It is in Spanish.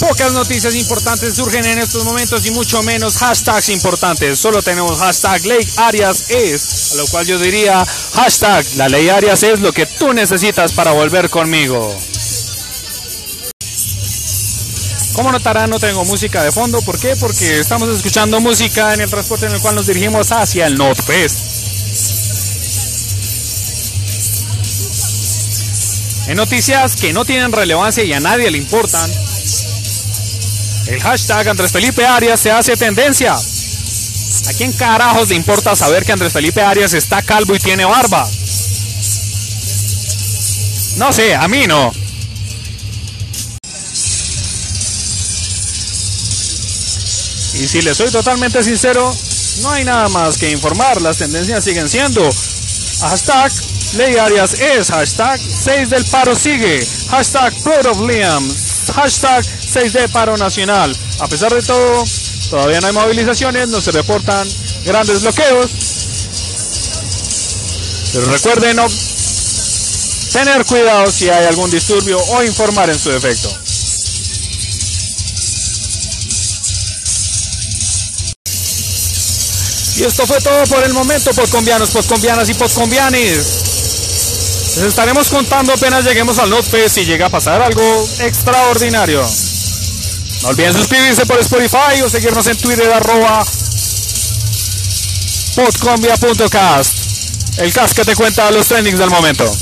Pocas noticias importantes surgen en estos momentos y mucho menos hashtags importantes. Solo tenemos hashtag Ley Arias es, a lo cual yo diría hashtag la Ley Arias es lo que tú necesitas para volver conmigo. Como notarán, no tengo música de fondo. ¿Por qué? Porque estamos escuchando música en el transporte en el cual nos dirigimos hacia el Northfest. En noticias que no tienen relevancia y a nadie le importan, el hashtag Andrés Felipe Arias se hace tendencia. ¿A quién carajos le importa saber que Andrés Felipe Arias está calvo y tiene barba? No sé, a mí no. Y si le soy totalmente sincero, no hay nada más que informar. Las tendencias siguen siendo hashtag Ley Arias es, hashtag 6 del paro sigue, hashtag Proud of Liam, hashtag 6 de paro nacional. A pesar de todo, todavía no hay movilizaciones, no se reportan grandes bloqueos. Pero recuerden tener cuidado si hay algún disturbio o informar en su defecto. Y esto fue todo por el momento, postcombianos, postcombianas y postcombianes. Les estaremos contando apenas lleguemos al NotFest y llega a pasar algo extraordinario. No olviden suscribirse por Spotify o seguirnos en Twitter arroba podcombia.cast. El cast que te cuenta los trendings del momento.